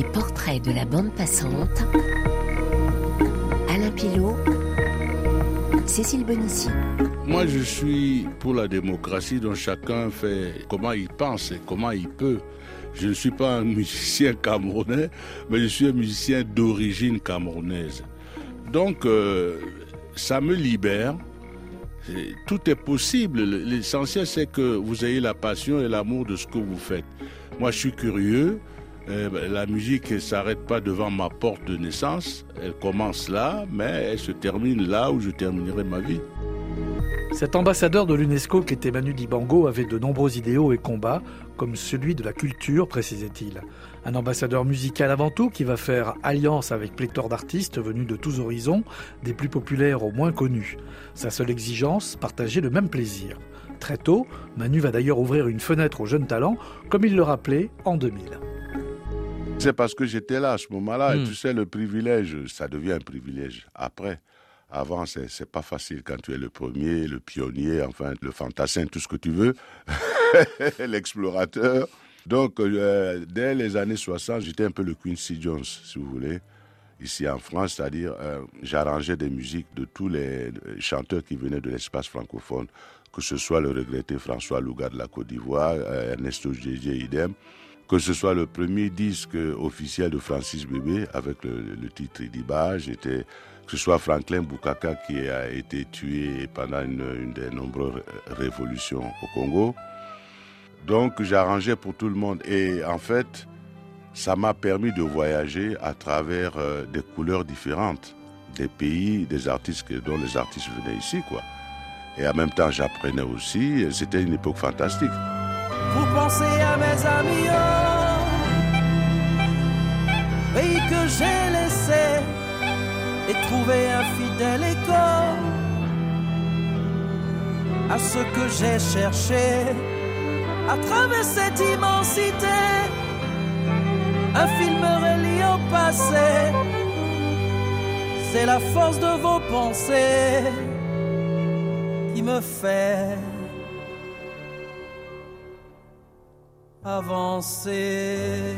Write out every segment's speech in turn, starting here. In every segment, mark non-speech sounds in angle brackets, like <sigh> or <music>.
Les portraits de la bande passante. Alain Pilot. Cécile Bonissi. Moi, je suis pour la démocratie dont chacun fait comment il pense et comment il peut. Je ne suis pas un musicien camerounais, mais je suis un musicien d'origine camerounaise. Donc, euh, ça me libère. Tout est possible. L'essentiel, c'est que vous ayez la passion et l'amour de ce que vous faites. Moi, je suis curieux. Euh, ben, la musique ne s'arrête pas devant ma porte de naissance. Elle commence là, mais elle se termine là où je terminerai ma vie. Cet ambassadeur de l'UNESCO qu'était Manu Dibango avait de nombreux idéaux et combats, comme celui de la culture, précisait-il. Un ambassadeur musical avant tout qui va faire alliance avec pléthore d'artistes venus de tous horizons, des plus populaires aux moins connus. Sa seule exigence, partager le même plaisir. Très tôt, Manu va d'ailleurs ouvrir une fenêtre aux jeunes talents, comme il le rappelait en 2000. C'est parce que j'étais là à ce moment-là, et hmm. tu sais, le privilège, ça devient un privilège après. Avant, c'est pas facile quand tu es le premier, le pionnier, enfin, le fantassin, tout ce que tu veux, <laughs> l'explorateur. Donc, euh, dès les années 60, j'étais un peu le Quincy Jones, si vous voulez, ici en France, c'est-à-dire euh, j'arrangeais des musiques de tous les chanteurs qui venaient de l'espace francophone, que ce soit le regretté François Louga de la Côte d'Ivoire, euh, Ernesto Gégé, idem, que ce soit le premier disque officiel de Francis Bébé avec le, titre Idiba, j'étais que ce soit Franklin Bukaka qui a été tué pendant une, des nombreuses révolutions au Congo. Donc j'arrangeais pour tout le monde et en fait ça m'a permis de voyager à travers euh, des couleurs différentes, des pays, des artistes dont les artistes venaient ici quoi. Et en même temps j'apprenais aussi, c'était une époque fantastique. Vous pensez à mes amis, oh, que j'ai laissé et trouver un fidèle écho à ce que j'ai cherché à travers cette immensité. Un film relié au passé, c'est la force de vos pensées qui me fait avancer.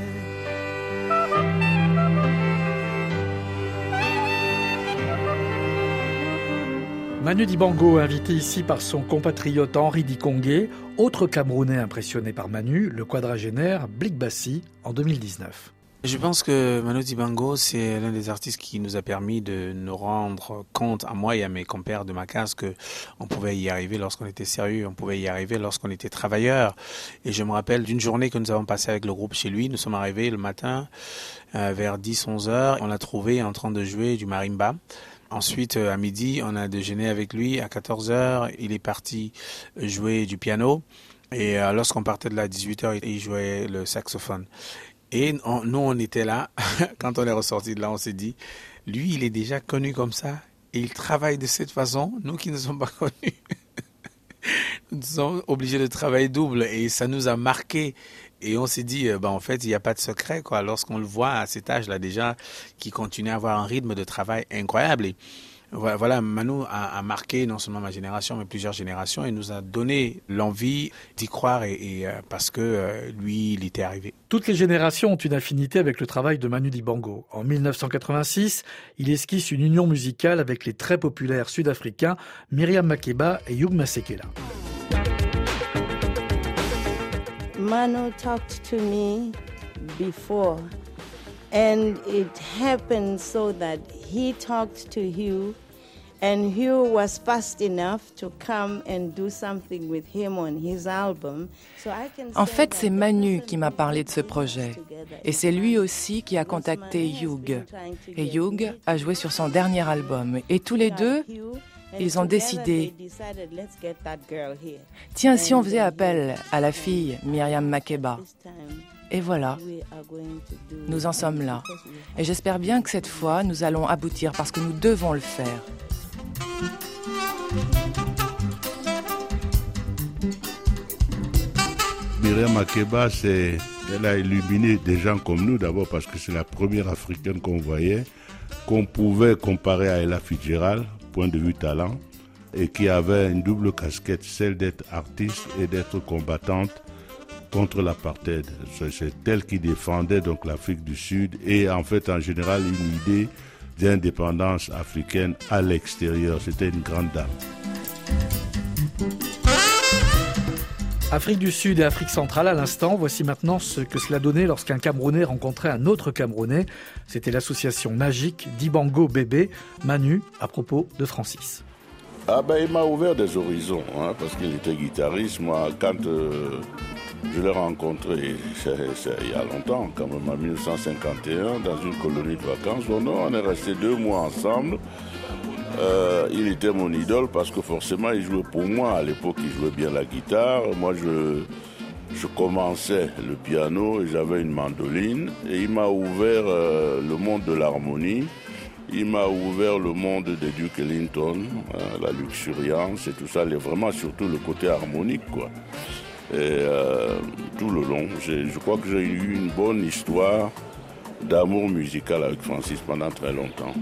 Manu Dibango, invité ici par son compatriote Henri Dikongué, autre Camerounais impressionné par Manu, le quadragénaire Blik Bassi, en 2019. Je pense que Manu Dibango, c'est l'un des artistes qui nous a permis de nous rendre compte, à moi et à mes compères de ma case, que on pouvait y arriver lorsqu'on était sérieux, on pouvait y arriver lorsqu'on était travailleur. Et je me rappelle d'une journée que nous avons passée avec le groupe chez lui. Nous sommes arrivés le matin euh, vers 10-11 heures. On l'a trouvé en train de jouer du marimba. Ensuite, euh, à midi, on a déjeuné avec lui. À 14 heures, il est parti jouer du piano. Et euh, lorsqu'on partait de là à 18 heures, il jouait le saxophone. Et nous, on était là. <laughs> Quand on est ressorti de là, on s'est dit, lui, il est déjà connu comme ça. Et il travaille de cette façon. Nous qui ne sommes pas <laughs> connus, nous sommes obligés de travailler double. Et ça nous a marqué. Et on s'est dit, bah, en fait, il n'y a pas de secret, quoi. Lorsqu'on le voit à cet âge-là déjà, qui continue à avoir un rythme de travail incroyable. Et voilà, Manu a, marqué non seulement ma génération, mais plusieurs générations et nous a donné l'envie d'y croire et, euh, parce que euh, lui, il était arrivé. Toutes les générations ont une affinité avec le travail de Manu Dibango. En 1986, il esquisse une union musicale avec les très populaires sud-africains Myriam Makeba et Hugh Masekela. Manu talked to me before, and it happened so that he talked to Hugh, and Hugh was fast enough to come and do something with him on his album. En fait, c'est Manu qui m'a parlé de ce projet. Et c'est lui aussi qui a contacté Hugh. Et Hugh a joué sur son dernier album. Et tous les deux, ils ont décidé, tiens, si on faisait appel à la fille Myriam Makeba. Et voilà, nous en sommes là. Et j'espère bien que cette fois, nous allons aboutir parce que nous devons le faire. Myriam Makeba, c'est, elle a illuminé des gens comme nous d'abord parce que c'est la première africaine qu'on voyait, qu'on pouvait comparer à Ella Fitzgerald point de vue talent et qui avait une double casquette, celle d'être artiste et d'être combattante contre l'apartheid. C'est elle qui défendait donc l'Afrique du Sud et en fait en général une idée d'indépendance africaine à l'extérieur. C'était une grande dame. Afrique du Sud et Afrique centrale à l'instant, voici maintenant ce que cela donnait lorsqu'un Camerounais rencontrait un autre Camerounais. C'était l'association magique d'Ibango Bébé, Manu, à propos de Francis. Ah ben il m'a ouvert des horizons, hein, parce qu'il était guitariste. Moi, quand euh, je l'ai rencontré, il y a longtemps, quand même en 1951, dans une colonie de vacances, on est resté deux mois ensemble. Euh, il était mon idole parce que forcément il jouait pour moi. À l'époque, il jouait bien la guitare. Moi, je, je commençais le piano et j'avais une mandoline. Et il m'a ouvert euh, le monde de l'harmonie. Il m'a ouvert le monde de Duke Ellington, euh, la luxuriance et tout ça. Vraiment, surtout le côté harmonique, quoi. Et tout le long, je crois que j'ai eu une bonne histoire d'amour musical avec Francis pendant très longtemps.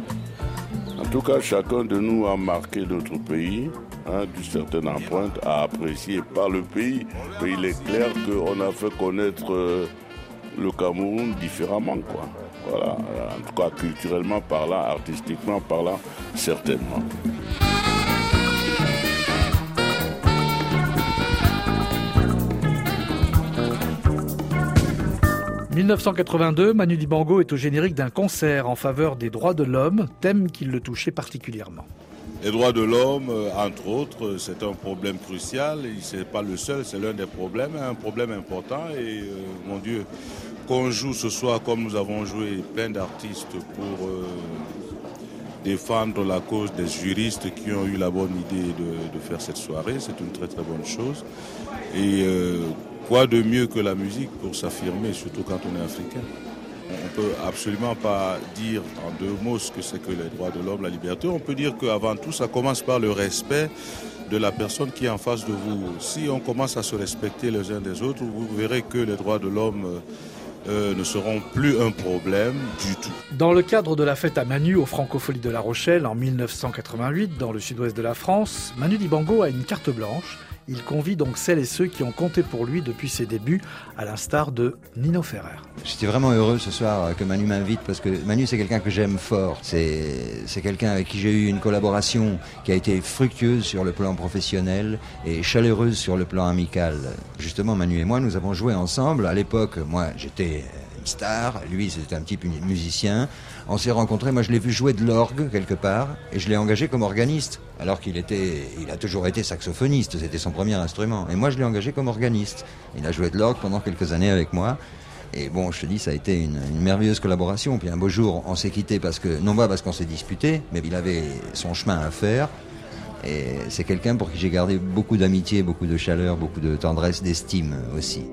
En tout cas, chacun de nous a marqué notre pays hein, d'une certaine empreinte, a apprécié par le pays. il est clair qu'on a fait connaître euh, le Cameroun différemment. Quoi. Voilà. En tout cas, culturellement parlant, artistiquement parlant, certainement. 1982, Manu Dibango est au générique d'un concert en faveur des droits de l'homme, thème qui le touchait particulièrement. Les droits de l'homme, euh, entre autres, euh, c'est un problème crucial. Ce n'est pas le seul, c'est l'un des problèmes, un problème important. Et euh, mon Dieu, qu'on joue ce soir comme nous avons joué plein d'artistes pour défendre la cause des juristes qui ont eu la bonne idée de, faire cette soirée, c'est une très très bonne chose. Et Quoi de mieux que la musique pour s'affirmer, surtout quand on est africain? On ne peut absolument pas dire en deux mots ce que c'est que les droits de l'homme, la liberté. On peut dire qu'avant tout, ça commence par le respect de la personne qui est en face de vous. Si on commence à se respecter les uns des autres, vous verrez que les droits de l'homme euh, ne seront plus un problème du tout. Dans le cadre de la fête à Manu au Francofolie de La Rochelle en 1988, dans le sud-ouest de la France, Manu Dibango a une carte blanche il convie donc celles et ceux qui ont compté pour lui depuis ses débuts, à l'instar de Nino Ferrer. J'étais vraiment heureux ce soir que Manu m'invite parce que Manu c'est quelqu'un que j'aime fort. C'est quelqu'un avec qui j'ai eu une collaboration qui a été fructueuse sur le plan professionnel et chaleureuse sur le plan amical. Justement, Manu et moi, nous avons joué ensemble. À l'époque, moi j'étais une star, lui c'était un petit musicien. On s'est rencontrés, moi je l'ai vu jouer de l'orgue quelque part, et je l'ai engagé comme organiste, alors qu'il était, il a toujours été saxophoniste, c'était son premier instrument. Et moi je l'ai engagé comme organiste. Il a joué de l'orgue pendant quelques années avec moi. Et bon, je te dis, ça a été une, merveilleuse collaboration. Puis un beau jour, on s'est quitté parce que, non pas parce qu'on s'est disputé, mais il avait son chemin à faire. Et c'est quelqu'un pour qui j'ai gardé beaucoup d'amitié, beaucoup de chaleur, beaucoup de tendresse, d'estime aussi.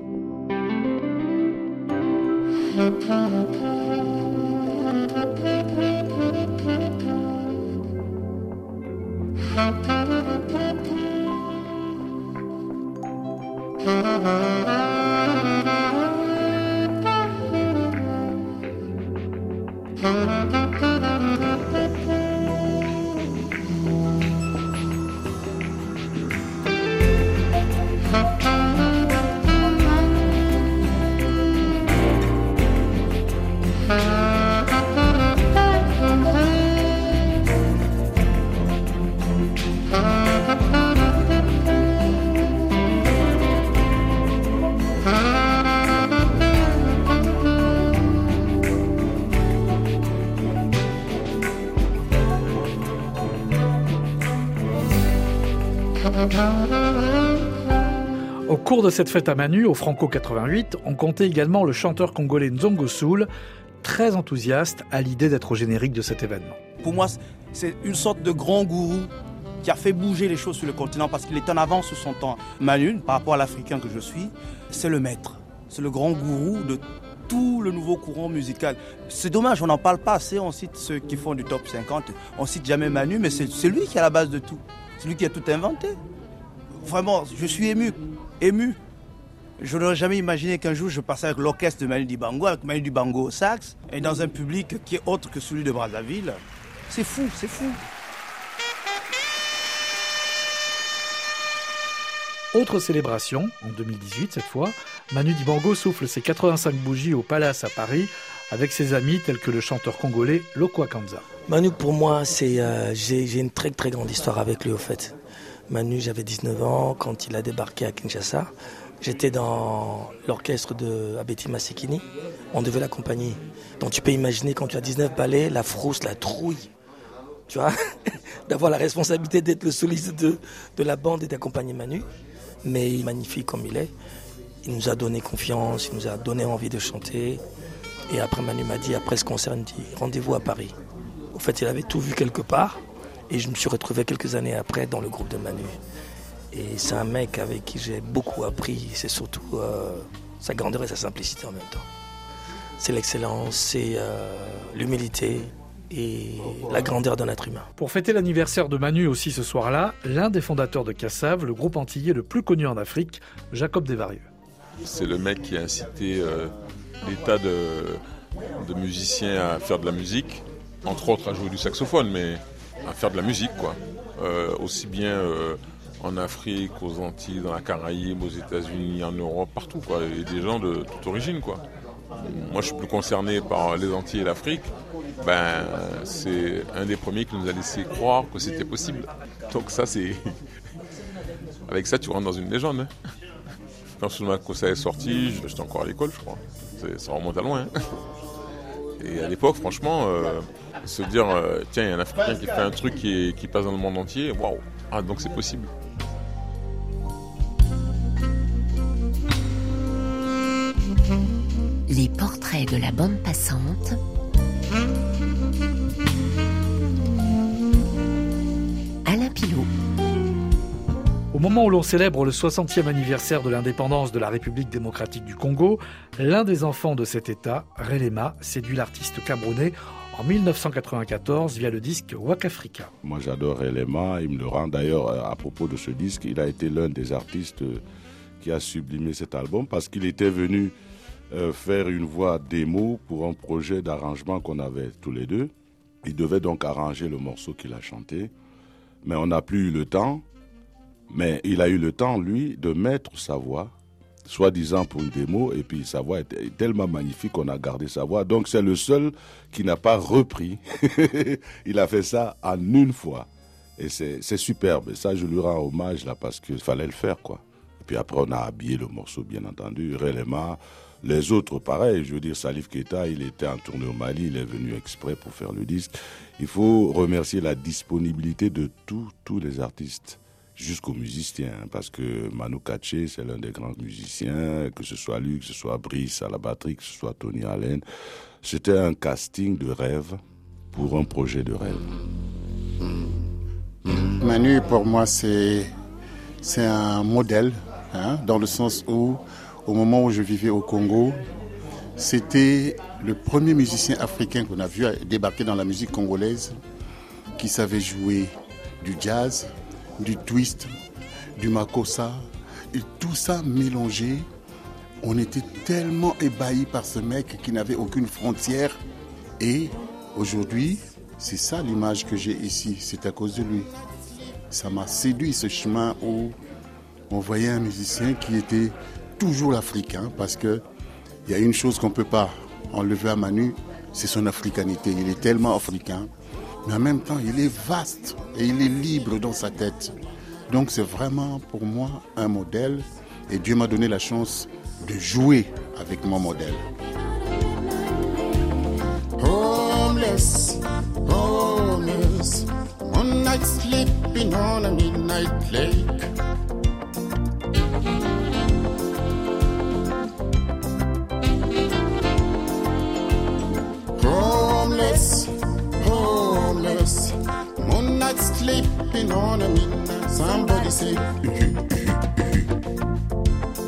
Au cours de cette fête à Manu, au Franco 88, on comptait également le chanteur congolais Nzongo Soul, très enthousiaste à l'idée d'être au générique de cet événement. Pour moi, c'est une sorte de grand gourou qui a fait bouger les choses sur le continent parce qu'il est en avance sur son temps. Manu, par rapport à l'Africain que je suis, c'est le maître. C'est le grand gourou de tout le nouveau courant musical. C'est dommage, on n'en parle pas assez. On cite ceux qui font du top 50. On cite jamais Manu, mais c'est lui qui est la base de tout. C'est lui qui a tout inventé. Vraiment, je suis ému, ému. Je n'aurais jamais imaginé qu'un jour je passais avec l'orchestre de Manu Dibango, avec Manu Dibango au sax, et dans un public qui est autre que celui de Brazzaville. C'est fou, c'est fou. Autre célébration, en 2018 cette fois, Manu Dibango souffle ses 85 bougies au Palace à Paris avec ses amis tels que le chanteur congolais Lokwa Kanza. Manu, pour moi, c'est euh, j'ai une très très grande histoire avec lui au fait. Manu, j'avais 19 ans quand il a débarqué à Kinshasa. J'étais dans l'orchestre de Abeti Masekini. On devait l'accompagner. Donc tu peux imaginer quand tu as 19 ballets, la frousse, la trouille. Tu vois <laughs> D'avoir la responsabilité d'être le soliste de, de la bande et d'accompagner Manu mais magnifique comme il est. Il nous a donné confiance, il nous a donné envie de chanter. Et après, Manu m'a dit, après ce concert, il me dit, rendez-vous à Paris. Au fait, il avait tout vu quelque part. Et je me suis retrouvé quelques années après dans le groupe de Manu. Et c'est un mec avec qui j'ai beaucoup appris. C'est surtout euh, sa grandeur et sa simplicité en même temps. C'est l'excellence, c'est euh, l'humilité, et la grandeur d'un être humain. Pour fêter l'anniversaire de Manu aussi ce soir-là, l'un des fondateurs de Cassav, le groupe antillais le plus connu en Afrique, Jacob Desvarieux. C'est le mec qui a incité euh, des tas de, musiciens à faire de la musique, entre autres à jouer du saxophone, mais à faire de la musique, quoi. Euh, aussi bien euh, en Afrique, aux Antilles, dans la Caraïbe, aux États-Unis, en Europe, partout, quoi. Et des gens de toute origine, quoi. Moi, je suis plus concerné par les Antilles et l'Afrique. Ben, c'est un des premiers qui nous a laissé croire que c'était possible. Donc ça, c'est... <laughs> Avec ça, tu rentres dans une légende. Hein. <laughs> Quand que ça est sorti, j'étais encore à l'école, je crois. Ça remonte à loin. Hein. Et à l'époque, franchement, euh, se dire, euh, tiens, il y a un Africain qui fait un truc qui passe dans le monde entier, waouh, ah, donc c'est possible. Les portraits de la bande passante. Au moment où l'on célèbre le 60e anniversaire de l'indépendance de la République démocratique du Congo, l'un des enfants de cet État, Relema, séduit l'artiste camerounais en 1994 via le disque Wakafrika. Moi j'adore Relema, il me le rend d'ailleurs à propos de ce disque, il a été l'un des artistes qui a sublimé cet album parce qu'il était venu euh, faire une voix démo pour un projet d'arrangement qu'on avait tous les deux. Il devait donc arranger le morceau qu'il a chanté, mais on n'a plus eu le temps. Mais il a eu le temps, lui, de mettre sa voix, soi-disant pour une démo, et puis sa voix était tellement magnifique qu'on a gardé sa voix. Donc c'est le seul qui n'a pas repris. <laughs> il a fait ça en une fois. Et c'est superbe. Et ça, je lui rends hommage là parce qu'il fallait le faire, quoi. Et puis après, on a habillé le morceau, bien entendu. Réellement, les autres, pareil, je veux dire, Salif Keita, il était en tournée au Mali, il est venu exprès pour faire le disque. Il faut remercier la disponibilité de tous, tous les artistes, jusqu'aux musiciens, parce que Manu Katché, c'est l'un des grands musiciens, que ce soit lui, que ce soit Brice à la batterie, que ce soit Tony Allen. C'était un casting de rêve pour un projet de rêve. Manu, pour moi, c'est, un modèle, hein, dans le sens où au moment où je vivais au Congo, c'était le premier musicien africain qu'on a vu débarquer dans la musique congolaise qui savait jouer du jazz, du twist, du makossa, et tout ça mélangé. On était tellement ébahis par ce mec qui n'avait aucune frontière. Et aujourd'hui, c'est ça l'image que j'ai ici, c'est à cause de lui. Ça m'a séduit ce chemin où on voyait un musicien qui était toujours l'Africain parce que il y a une chose qu'on ne peut pas enlever à Manu, c'est son africanité. Il est tellement africain, mais en même temps, il est vaste et il est libre dans sa tête. Donc c'est vraiment pour moi un modèle et Dieu m'a donné la chance de jouer avec mon modèle. Homeless, homeless, one night sleeping on a midnight lake. Sleeping on a midnight. Somebody say,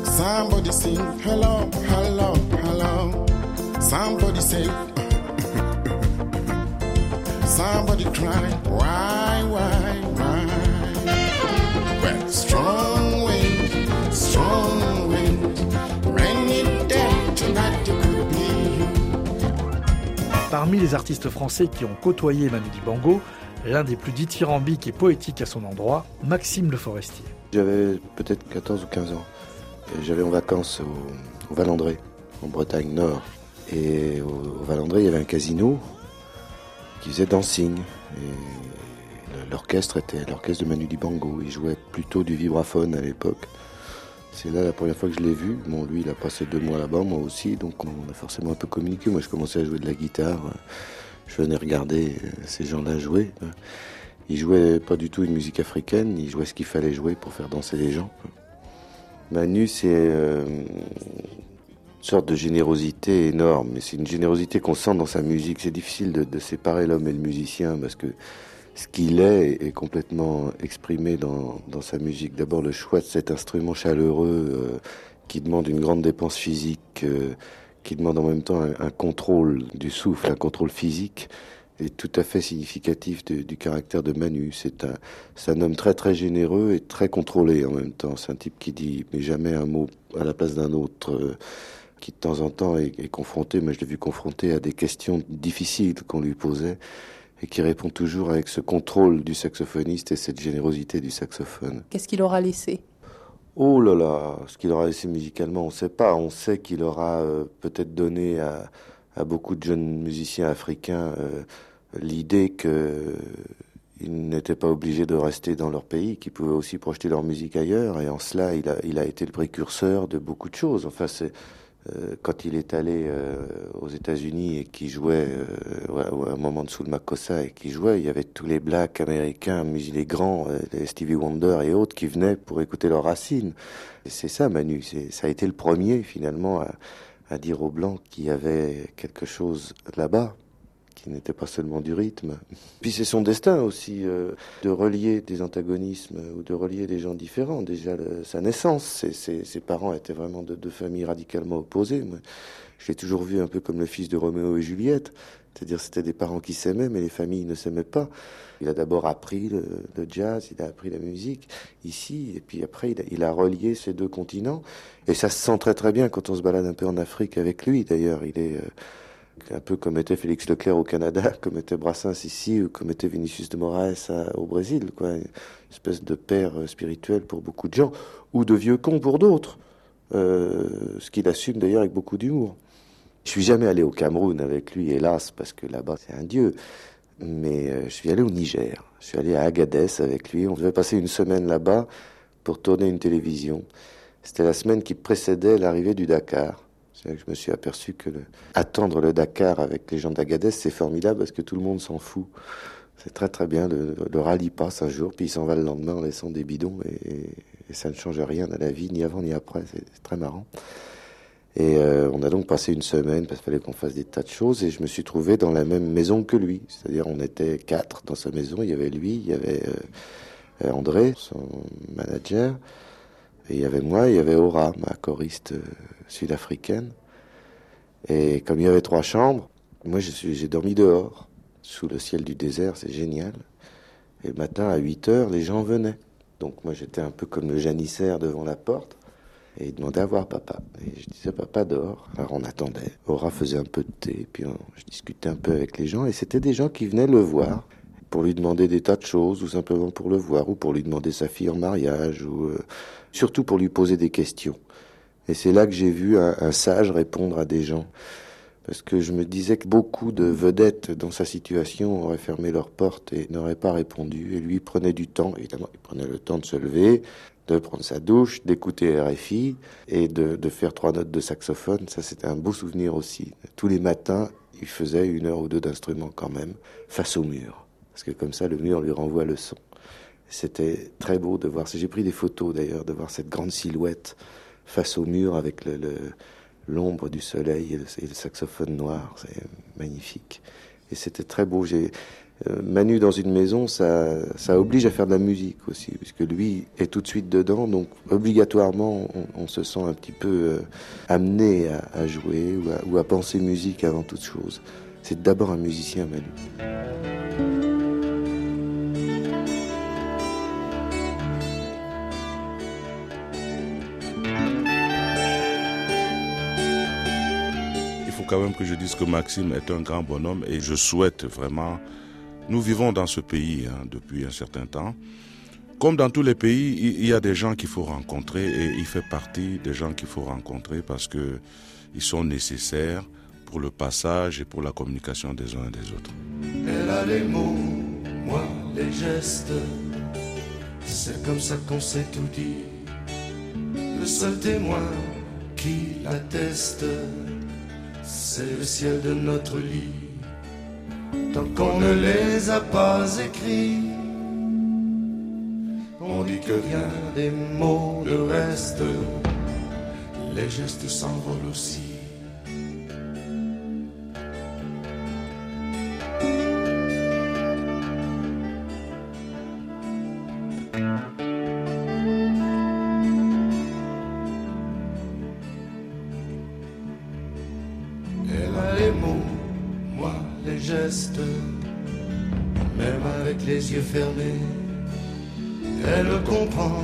somebody sing, hello, hello, hello. Somebody say, somebody cry, why, why, why? Well, strong wind, strong wind, rainy day tonight. Parmi les artistes français qui ont côtoyé Manu Dibango, l'un des plus dithyrambiques et poétiques à son endroit, Maxime Le Forestier. J'avais peut-être 14 ou 15 ans. J'allais en vacances au, au Valandré, en Bretagne Nord. Et au, au Valandré, il y avait un casino qui faisait dancing. L'orchestre était l'orchestre de Manu Dibango. Il jouait plutôt du vibraphone à l'époque. C'est là la première fois que je l'ai vu. Bon, lui, il a passé deux mois là-bas, moi aussi, donc on a forcément un peu communiqué. Moi, je commençais à jouer de la guitare. Je venais regarder ces gens-là jouer. Il jouait pas du tout une musique africaine, il jouait ce qu'il fallait jouer pour faire danser les gens. Manu, c'est euh, une sorte de générosité énorme. C'est une générosité qu'on sent dans sa musique. C'est difficile de, séparer l'homme et le musicien parce que ce qu'il est est complètement exprimé dans, sa musique. D'abord le choix de cet instrument chaleureux euh, qui demande une grande dépense physique, euh, qui demande en même temps un, contrôle du souffle, un contrôle physique est tout à fait significatif du caractère de Manu. C'est un, un homme très très généreux et très contrôlé en même temps. C'est un type qui dit mais jamais un mot à la place d'un autre. Euh, qui de temps en temps est, est confronté, mais je l'ai vu confronté à des questions difficiles qu'on lui posait et qui répond toujours avec ce contrôle du saxophoniste et cette générosité du saxophone. Qu'est-ce qu'il aura laissé? Oh là là, ce qu'il aura laissé musicalement, on ne sait pas. On sait qu'il aura euh, peut-être donné à, beaucoup de jeunes musiciens africains euh, l'idée que ils n'étaient pas obligés de rester dans leur pays, qu'ils pouvaient aussi projeter leur musique ailleurs. Et en cela, il a, il a été le précurseur de beaucoup de choses. Enfin, c'est euh, quand il est allé euh, aux États-Unis et qui jouait euh, à un moment de Soul Makossa et qui jouait, il y avait tous les blacks américains, les grands, les Stevie Wonder et autres qui venaient pour écouter leurs racines. C'est ça, Manu. Ça a été le premier finalement à, à dire aux blancs qu'il y avait quelque chose là-bas qui n'était pas seulement du rythme. Puis c'est son destin aussi euh, de relier des antagonismes ou de relier des gens différents. Déjà sa naissance, ses, parents étaient vraiment de deux familles radicalement opposées. Moi, je l'ai toujours vu un peu comme le fils de Roméo et Juliette, c'est-à-dire c'était des parents qui s'aimaient mais les familles ne s'aimaient pas. Il a d'abord appris le, jazz, il a appris la musique ici, et puis après il a, il a relié ces deux continents. Et ça se sent très très bien quand on se balade un peu en Afrique avec lui. D'ailleurs, il est euh, un peu comme était Félix Leclerc au Canada, <laughs> comme était Brassens ici, ou comme était Vinicius de Moraes au Brésil, quoi. Une espèce de père spirituel pour beaucoup de gens, ou de vieux cons pour d'autres. Euh, ce qu'il assume d'ailleurs avec beaucoup d'humour. Je suis jamais allé au Cameroun avec lui, hélas, parce que là-bas c'est un dieu. Mais euh, je suis allé au Niger. Je suis allé à Agadez avec lui. On devait passer une semaine là-bas pour tourner une télévision. C'était la semaine qui précédait l'arrivée du Dakar. Je me suis aperçu que attendre le Dakar avec les gens d'Agadez, c'est formidable parce que tout le monde s'en fout. C'est très très bien. Le, le, rallye passe un jour, puis il s'en va le lendemain en laissant des bidons et, ça ne change rien à la vie, ni avant ni après. C'est très marrant. Et euh, on a donc passé une semaine parce qu'il fallait qu'on fasse des tas de choses et je me suis trouvé dans la même maison que lui. C'est-à-dire on était quatre dans sa maison. Il y avait lui, il y avait euh, André, son manager, et il y avait moi, il y avait Aura, ma choriste euh, sud-africaine. Et comme il y avait trois chambres, moi j'ai dormi dehors, sous le ciel du désert, c'est génial. Et le matin à 8 heures, les gens venaient. Donc moi j'étais un peu comme le janissaire devant la porte. Et il demandait à voir papa. Et je disais, papa dehors. Alors on attendait. Aura faisait un peu de thé, puis je discutais un peu avec les gens. Et c'était des gens qui venaient le voir pour lui demander des tas de choses, ou simplement pour le voir, ou pour lui demander sa fille en mariage, ou euh, surtout pour lui poser des questions. Et c'est là que j'ai vu un, sage répondre à des gens. Parce que je me disais que beaucoup de vedettes dans sa situation auraient fermé leurs portes et n'auraient pas répondu. Et lui prenait du temps, évidemment, il prenait le temps de se lever, de prendre sa douche, d'écouter RFI et de, de, faire trois notes de saxophone. Ça, c'était un beau souvenir aussi. Tous les matins, il faisait une heure ou deux d'instrument quand même, face au mur. Parce que comme ça, le mur lui renvoie le son. C'était très beau de voir. J'ai pris des photos d'ailleurs, de voir cette grande silhouette face au mur avec l'ombre du soleil et le, saxophone noir. C'est magnifique. Et c'était très beau. Euh, Manu dans une maison, ça, ça oblige à faire de la musique aussi, puisque lui est tout de suite dedans, donc obligatoirement on, se sent un petit peu euh, amené à, jouer ou à, penser musique avant toute chose. C'est d'abord un musicien, Manu. Quand même que je dise que Maxime est un grand bonhomme et je souhaite vraiment nous vivons dans ce pays hein, depuis un certain temps. comme dans tous les pays, il y a des gens qu'il faut rencontrer et il fait partie des gens qu'il faut rencontrer parce que ils sont nécessaires pour le passage et pour la communication des uns et des autres. Elle a les mots, moi les gestes. C'est comme ça qu'on s'est tout dit. Le seul témoin qui l'atteste, c'est le ciel de notre lit. Tant qu'on ne les a pas écrits, on dit que rien des mots, le reste, les gestes s'envolent aussi. Même avec les yeux fermés. Elle comprend,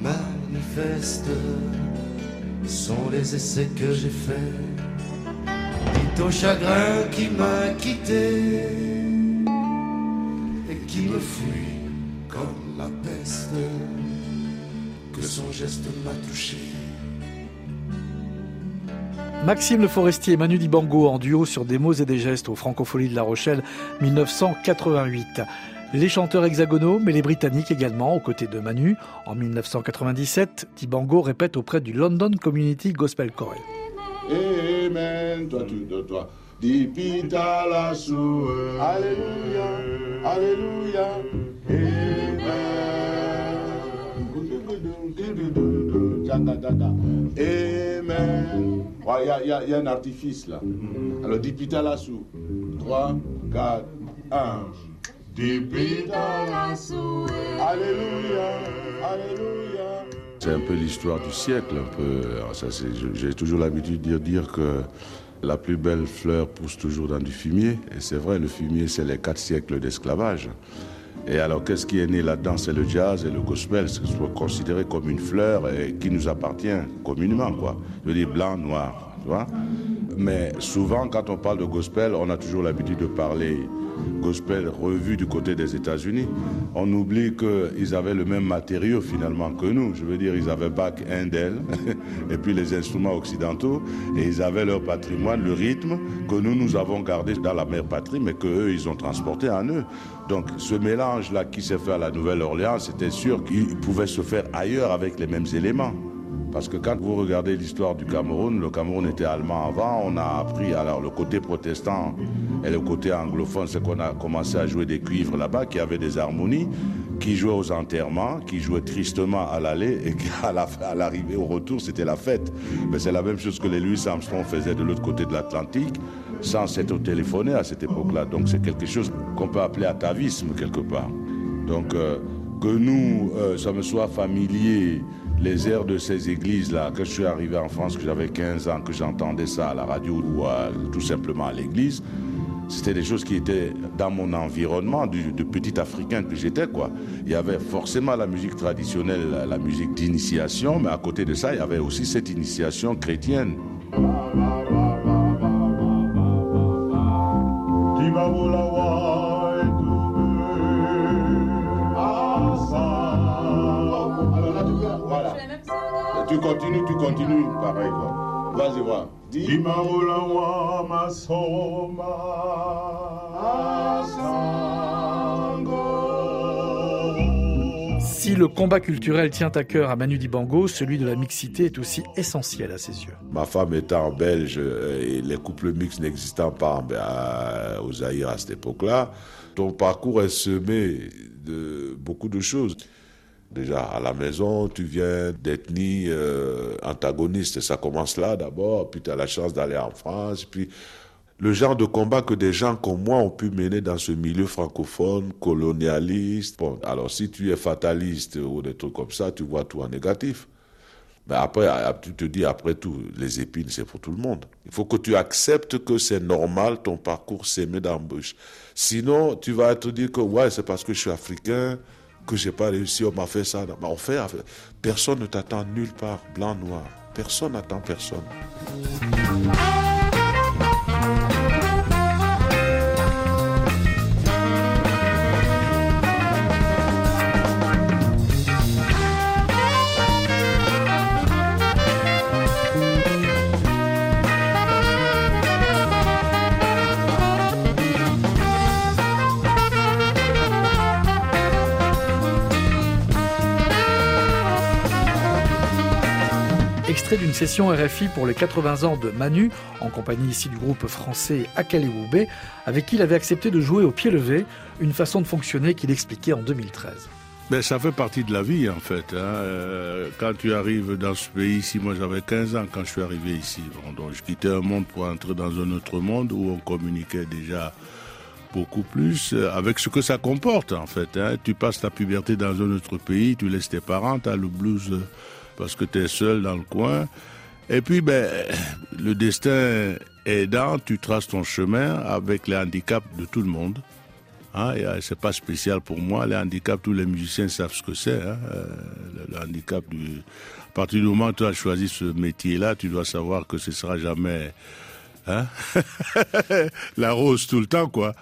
manifeste, sont les essais que j'ai faits. Dit au chagrin qui m'a quitté et qui me fuit comme la peste, que son geste m'a touché. Maxime Le Forestier et Manu Dibango en duo sur des mots et des gestes aux Francopholies de La Rochelle 1988. Les chanteurs hexagonaux, mais les Britanniques également, aux côtés de Manu. En 1997, Dibango répète auprès du London Community Gospel Choral. Amen. Toi, tu, toi, toi. Dipita la sou. Alléluia. Alléluia. Amen. Amen. Il y, a- y a- y a un artifice là. Alors, Dipita la sou. 3, 4, 1. Dipita la sou. Alléluia. Alléluia. C'est un peu l'histoire du siècle, un peu. J'ai toujours l'habitude de dire, dire que la plus belle fleur pousse toujours dans du fumier. Et c'est vrai, le fumier, c'est les quatre siècles d'esclavage. Et alors, qu'est-ce qui est né là-dedans? C'est le jazz et le gospel, ce considéré comme une fleur qui nous appartient communément, quoi. Je veux dire blanc, noir, tu vois. Mais souvent, quand on parle de gospel, on a toujours l'habitude de parler gospel revu du côté des États-Unis. On oublie qu'ils avaient le même matériau finalement que nous. Je veux dire, ils avaient Bach, Handel, <laughs> et puis les instruments occidentaux, et ils avaient leur patrimoine, le rythme que nous, nous avons gardé dans la mère patrie, mais qu'eux, ils ont transporté en eux. Donc ce mélange-là qui s'est fait à la Nouvelle-Orléans, c'était sûr qu'il pouvait se faire ailleurs avec les mêmes éléments. Parce que quand vous regardez l'histoire du Cameroun, le Cameroun était allemand avant, on a appris alors le côté protestant et le côté anglophone, c'est qu'on a commencé à jouer des cuivres là-bas, qui avaient des harmonies, qui jouaient aux enterrements, qui jouaient tristement à l'aller et la- à l'arrivée, au retour, c'était la fête. Mais c'est la même chose que les Louis Armstrong faisaient de l'autre côté de l'Atlantique, sans s'être téléphoné à cette époque-là. Donc c'est quelque chose qu'on peut appeler atavisme quelque part. Donc euh, que nous, euh, ça me soit familier, les airs de ces églises-là, que je suis arrivé en France, que j'avais 15 ans, que j'entendais ça à la radio ou tout simplement à l'église, c'était des choses qui étaient dans mon environnement du, de petit Africain que j'étais. Il y avait forcément la musique traditionnelle, la musique d'initiation, mais à côté de ça, il y avait aussi cette initiation chrétienne. Tu continues, tu continues, pareil quoi. Vas-y, va. Dis. Si le combat culturel tient à cœur à Manu Dibango, celui de la mixité est aussi essentiel à ses yeux. Ma femme étant belge euh, et les couples mixtes n'existant pas à- aux Zaïre à cette époque-là, ton parcours est semé de beaucoup de choses. Déjà, à la maison, tu viens d'ethnie euh, antagoniste. Ça commence là d'abord, puis tu as la chance d'aller en France. Puis le genre de combat que des gens comme moi ont pu mener dans ce milieu francophone, colonialiste. Bon, alors si tu es fataliste ou des trucs comme ça, tu vois tout en négatif. Mais après, tu te dis, après tout, les épines, c'est pour tout le monde. Il faut que tu acceptes que c'est normal, ton parcours s'aimer d'embauche. Sinon, tu vas te dire que, ouais, c'est parce que je suis africain que j'ai pas réussi, on m'a fait ça. Ben, on fait, personne ne t'attend nulle part, blanc, noir. Personne n'attend personne. Session RFI pour les 80 ans de Manu, en compagnie ici du groupe français Akalewoube, avec qui il avait accepté de jouer au pied levé, une façon de fonctionner qu'il expliquait en 2013. Ben, ça fait partie de la vie en fait. Hein. Euh, quand tu arrives dans ce pays ici, moi j'avais 15 ans quand je suis arrivé ici. donc je quittais un monde pour entrer dans un autre monde où on communiquait déjà beaucoup plus euh, avec ce que ça comporte en fait. Hein. Tu passes ta puberté dans un autre pays, tu laisses tes parents, tu as le blues euh, parce que tu es seul dans le coin. Et puis, ben, le destin aidant, tu traces ton chemin avec les handicaps de tout le monde. Hein, c'est pas spécial pour moi. Les handicaps, tous les musiciens savent ce que c'est. Hein, euh, le, handicap du. À partir du moment où tu as choisi ce métier-là, tu dois savoir que ce sera jamais hein, <laughs> la rose tout le temps, quoi.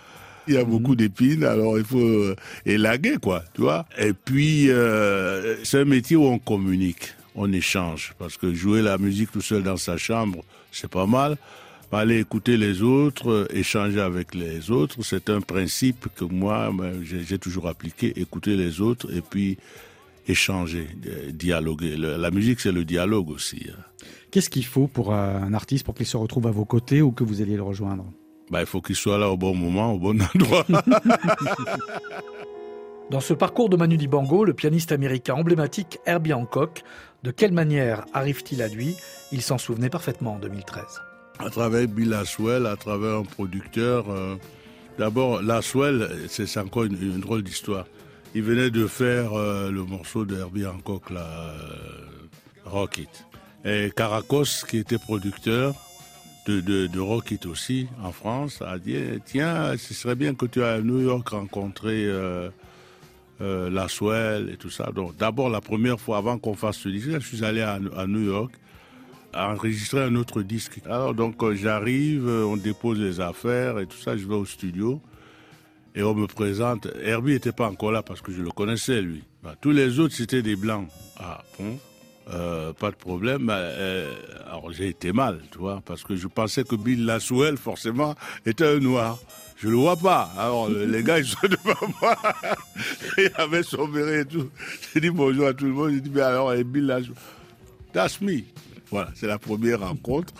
Il y a beaucoup d'épines, alors il faut euh, élaguer, quoi, tu vois. Et puis, euh, c'est un métier où on communique, on échange. Parce que jouer la musique tout seul dans sa chambre, c'est pas mal. Aller écouter les autres, euh, échanger avec les autres, c'est un principe que moi, ben, j'ai toujours appliqué. Écouter les autres et puis échanger, dialoguer. La musique, c'est le dialogue aussi. Hein. Qu'est-ce qu'il faut pour un artiste pour qu'il se retrouve à vos côtés ou que vous alliez le rejoindre? Bah, il faut qu'il soit là au bon moment, au bon endroit. <laughs> Dans ce parcours de Manu Dibango, le pianiste américain emblématique Herbie Hancock, de quelle manière arrive-t-il à lui? Il s'en souvenait parfaitement en 2013. À travers Bill Laswell, à travers un producteur. Euh, d'abord, Laswell, c'est encore une, drôle d'histoire. Il venait de faire euh, le morceau de Herbie Hancock, la euh, Rocket. Et Caracos, qui était producteur, de, de, Rocket aussi en France a dit tiens ce serait bien que tu ailles à New York rencontrer euh, euh, la Swell et tout ça. Donc d'abord la première fois avant qu'on fasse ce disque je suis allé à, New York enregistrer un autre disque. Alors donc euh, j'arrive on dépose les affaires et tout ça je vais au studio et on me présente. Herbie n'était pas encore là parce que je le connaissais lui. Bah, tous les autres c'était des blancs. Ah bon euh, pas de problème. Euh, alors j'ai été mal, tu vois, parce que je pensais que Bill Laswell, forcément, était un noir. Je le vois pas. Alors les gars, ils sont <laughs> devant moi. il avait son béret et tout. J'ai dit bonjour à tout le monde. J'ai dit, mais alors, et Bill Laswell, that's me. Voilà, c'est la première rencontre.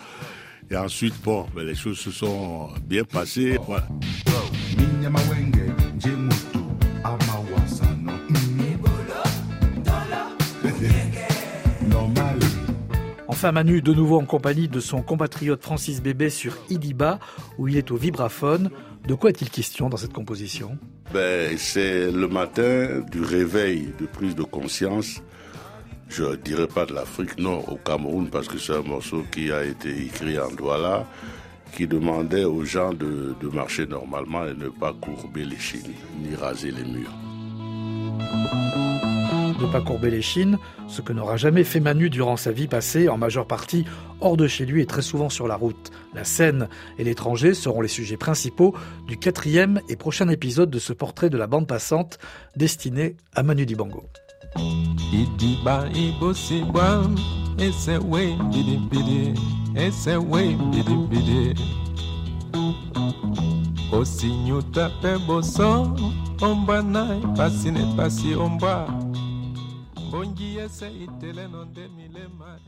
Et ensuite, bon, ben, les choses se sont bien passées. Manu, de nouveau en compagnie de son compatriote Francis Bébé sur Idiba, où il est au vibraphone. De quoi est-il question dans cette composition? Ben, C'est le matin du réveil, de prise de conscience. Je ne dirais pas de l'Afrique, non, au Cameroun, parce que c'est un morceau qui a été écrit en Douala, qui demandait aux gens de, de marcher normalement et ne pas courber les chines, ni raser les murs pas courber les chines, ce que n'aura jamais fait Manu durant sa vie passée, en majeure partie hors de chez lui et très souvent sur la route. La scène et l'étranger seront les sujets principaux du quatrième et prochain épisode de ce portrait de la bande passante destiné à Manu Dibango. ongi itele iteleno nde milema